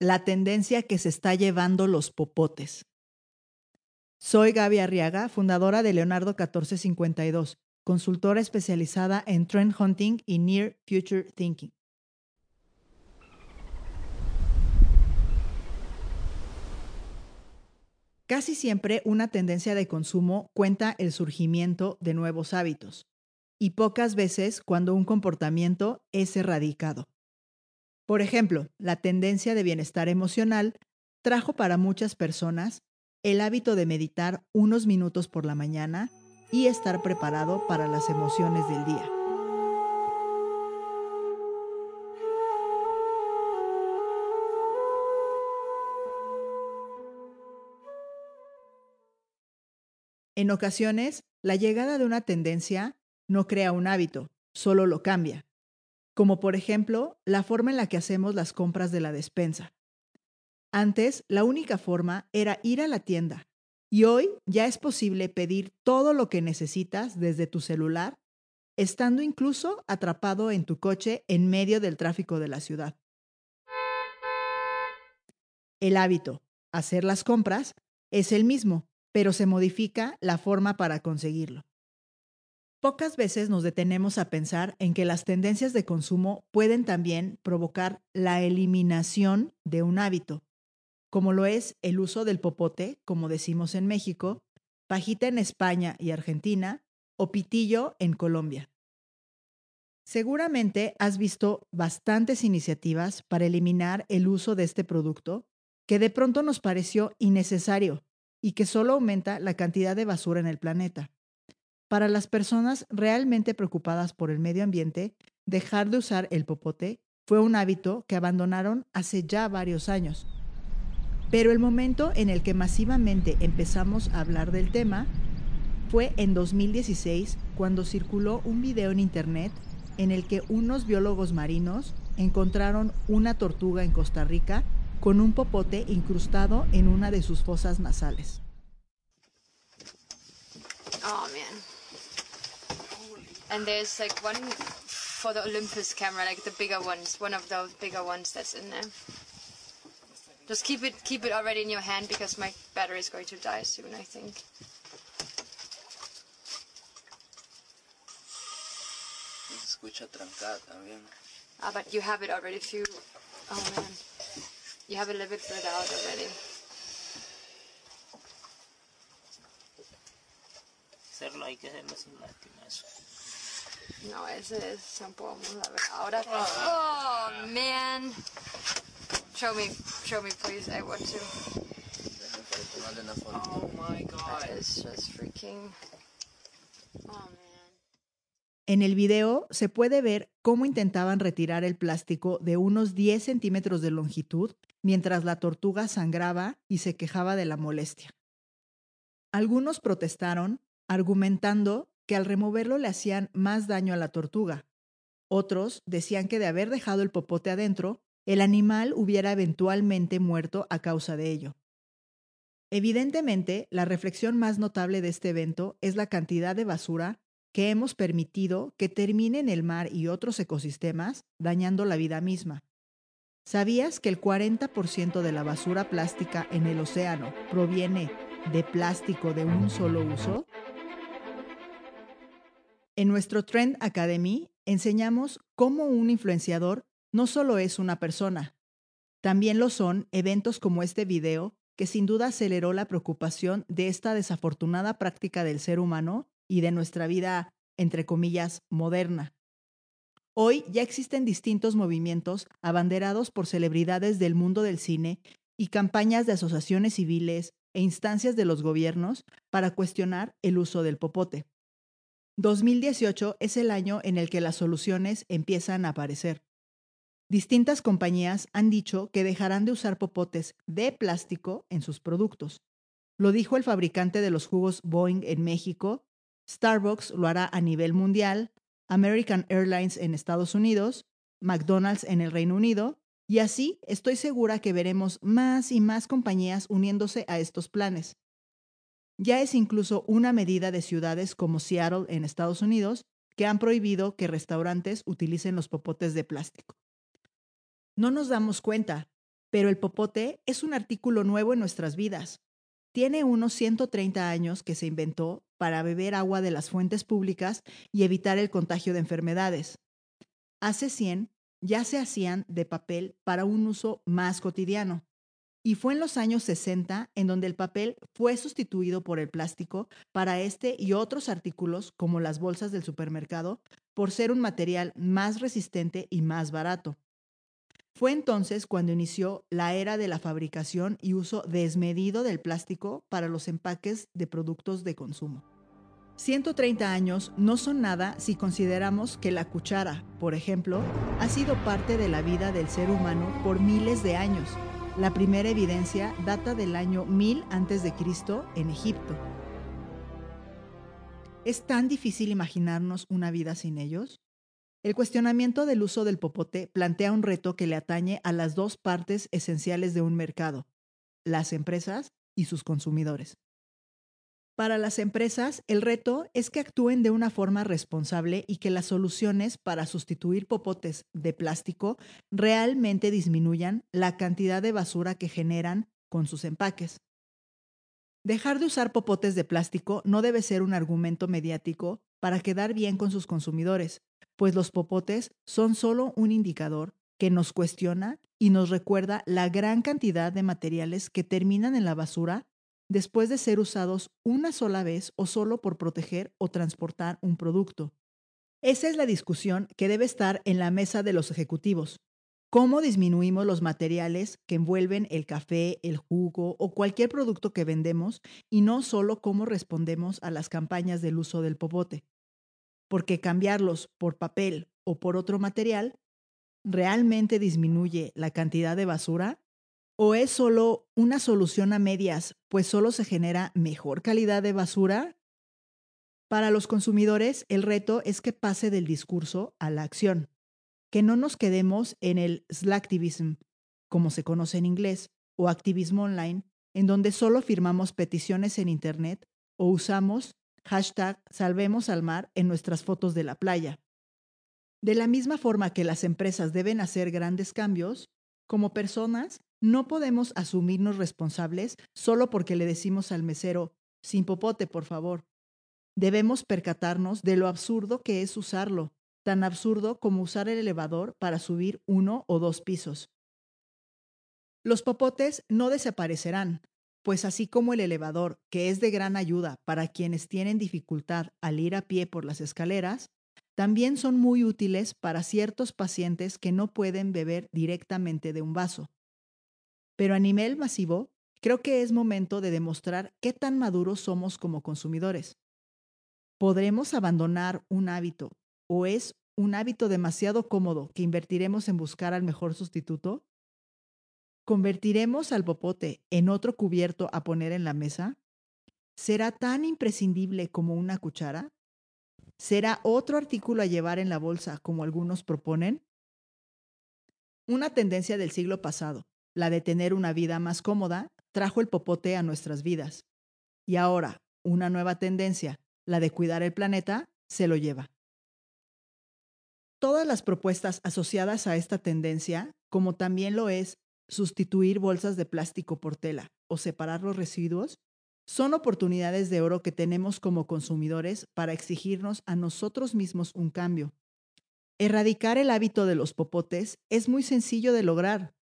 la tendencia que se está llevando los popotes. Soy Gaby Arriaga, fundadora de Leonardo 1452, consultora especializada en trend hunting y near future thinking. Casi siempre una tendencia de consumo cuenta el surgimiento de nuevos hábitos y pocas veces cuando un comportamiento es erradicado. Por ejemplo, la tendencia de bienestar emocional trajo para muchas personas el hábito de meditar unos minutos por la mañana y estar preparado para las emociones del día. En ocasiones, la llegada de una tendencia no crea un hábito, solo lo cambia, como por ejemplo la forma en la que hacemos las compras de la despensa. Antes, la única forma era ir a la tienda, y hoy ya es posible pedir todo lo que necesitas desde tu celular, estando incluso atrapado en tu coche en medio del tráfico de la ciudad. El hábito, hacer las compras, es el mismo, pero se modifica la forma para conseguirlo. Pocas veces nos detenemos a pensar en que las tendencias de consumo pueden también provocar la eliminación de un hábito, como lo es el uso del popote, como decimos en México, pajita en España y Argentina, o pitillo en Colombia. Seguramente has visto bastantes iniciativas para eliminar el uso de este producto que de pronto nos pareció innecesario y que solo aumenta la cantidad de basura en el planeta. Para las personas realmente preocupadas por el medio ambiente, dejar de usar el popote fue un hábito que abandonaron hace ya varios años. Pero el momento en el que masivamente empezamos a hablar del tema fue en 2016 cuando circuló un video en internet en el que unos biólogos marinos encontraron una tortuga en Costa Rica con un popote incrustado en una de sus fosas nasales. And there's like one for the Olympus camera, like the bigger ones, one of those bigger ones that's in there. Just keep it keep it already in your hand because my battery is going to die soon, I think. escucha trancada también. Ah, but you have it already if you Oh man. You have a little bit bled out already. Hacerlo hay que hacerlo sin lástima eso. No, ese es shampoo. Vamos a ver ahora. Oh man. Show me, show me please. I want to. Oh my god. Is just freaking. Oh man. En el video se puede ver cómo intentaban retirar el plástico de unos 10 centímetros de longitud mientras la tortuga sangraba y se quejaba de la molestia. Algunos protestaron argumentando que al removerlo le hacían más daño a la tortuga. Otros decían que de haber dejado el popote adentro, el animal hubiera eventualmente muerto a causa de ello. Evidentemente, la reflexión más notable de este evento es la cantidad de basura que hemos permitido que termine en el mar y otros ecosistemas, dañando la vida misma. ¿Sabías que el 40% de la basura plástica en el océano proviene de plástico de un solo uso? En nuestro Trend Academy enseñamos cómo un influenciador no solo es una persona, también lo son eventos como este video que sin duda aceleró la preocupación de esta desafortunada práctica del ser humano y de nuestra vida, entre comillas, moderna. Hoy ya existen distintos movimientos abanderados por celebridades del mundo del cine y campañas de asociaciones civiles e instancias de los gobiernos para cuestionar el uso del popote. 2018 es el año en el que las soluciones empiezan a aparecer. Distintas compañías han dicho que dejarán de usar popotes de plástico en sus productos. Lo dijo el fabricante de los jugos Boeing en México Starbucks lo hará a nivel mundial, American Airlines en Estados Unidos, McDonald's en el Reino Unido, y así estoy segura que veremos más y más compañías uniéndose a estos planes. Ya es incluso una medida de ciudades como Seattle en Estados Unidos que han prohibido que restaurantes utilicen los popotes de plástico. No nos damos cuenta, Pero el popote es un artículo nuevo en nuestras vidas. Tiene unos 130 años que se inventó para beber agua de las fuentes públicas y evitar el contagio de enfermedades. Hace 100 ya se hacían de papel para un uso más cotidiano. Y fue en los años 60 en donde el papel fue sustituido por el plástico para este y otros artículos como las bolsas del supermercado por ser un material más resistente y más barato. Fue entonces cuando inició la era de la fabricación y uso desmedido del plástico para los empaques de productos de consumo. 130 años no son nada si consideramos que la cuchara, por ejemplo, ha sido parte de la vida del ser humano por miles de años. La primera evidencia data del año 1000 a.C. en Egipto. ¿Es tan difícil imaginarnos una vida sin ellos? El cuestionamiento del uso del popote plantea un reto que le atañe a las dos partes esenciales de un mercado, las empresas y sus consumidores. Para las empresas, el reto es que actúen de una forma responsable y que las soluciones para sustituir popotes de plástico realmente disminuyan la cantidad de basura que generan con sus empaques. Dejar de usar popotes de plástico no debe ser un argumento mediático para quedar bien con sus consumidores, pues los popotes son solo un indicador que nos cuestiona y nos recuerda la gran cantidad de materiales que terminan en la basura después de ser usados una sola vez o solo por proteger o transportar un producto. Esa es la discusión que debe estar en la mesa de los ejecutivos. ¿Cómo disminuimos los materiales que envuelven el café, el jugo o cualquier producto que vendemos y no solo cómo respondemos a las campañas del uso del popote? porque cambiarlos por papel o por otro material realmente disminuye la cantidad de basura? ¿O es solo una solución a medias, pues solo se genera mejor calidad de basura? Para los consumidores, el reto es que pase del discurso a la acción, que no nos quedemos en el slacktivism, como se conoce en inglés, o activismo online, en donde solo firmamos peticiones en Internet o usamos hashtag Salvemos al Mar en nuestras fotos de la playa. De la misma forma que las empresas deben hacer grandes cambios, como personas no podemos asumirnos responsables solo porque le decimos al mesero, sin popote, por favor. Debemos percatarnos de lo absurdo que es usarlo, tan absurdo como usar el elevador para subir uno o dos pisos. Los popotes no desaparecerán, pues así como el elevador, que es de gran ayuda para quienes tienen dificultad al ir a pie por las escaleras, también son muy útiles para ciertos pacientes que no pueden beber directamente de un vaso. Pero a nivel masivo, creo que es momento de demostrar qué tan maduros somos como consumidores. ¿Podremos abandonar un hábito o es un hábito demasiado cómodo que invertiremos en buscar al mejor sustituto? ¿Convertiremos al popote en otro cubierto a poner en la mesa? ¿Será tan imprescindible como una cuchara? ¿Será otro artículo a llevar en la bolsa como algunos proponen? Una tendencia del siglo pasado, la de tener una vida más cómoda, trajo el popote a nuestras vidas. Y ahora, una nueva tendencia, la de cuidar el planeta, se lo lleva. Todas las propuestas asociadas a esta tendencia, como también lo es sustituir bolsas de plástico por tela o separar los residuos, son oportunidades de oro que tenemos como consumidores para exigirnos a nosotros mismos un cambio. Erradicar el hábito de los popotes es muy sencillo de lograr.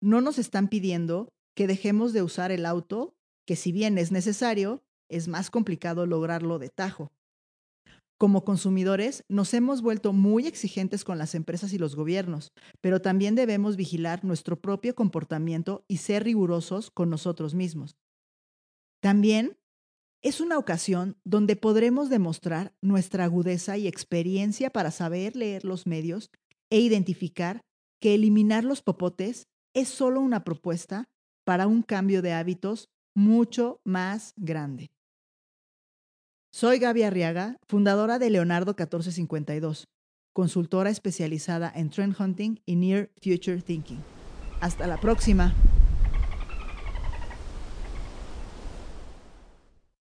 No nos están pidiendo que dejemos de usar el auto, que si bien es necesario, es más complicado lograrlo de tajo. Como consumidores, nos hemos vuelto muy exigentes con las empresas y los gobiernos, pero también debemos vigilar nuestro propio comportamiento y ser rigurosos con nosotros mismos. También es una ocasión donde podremos demostrar nuestra agudeza y experiencia para saber leer los medios e identificar que eliminar los popotes es solo una propuesta para un cambio de hábitos mucho más grande. Soy Gaby Arriaga, fundadora de Leonardo 1452, consultora especializada en trend hunting y near future thinking. Hasta la próxima.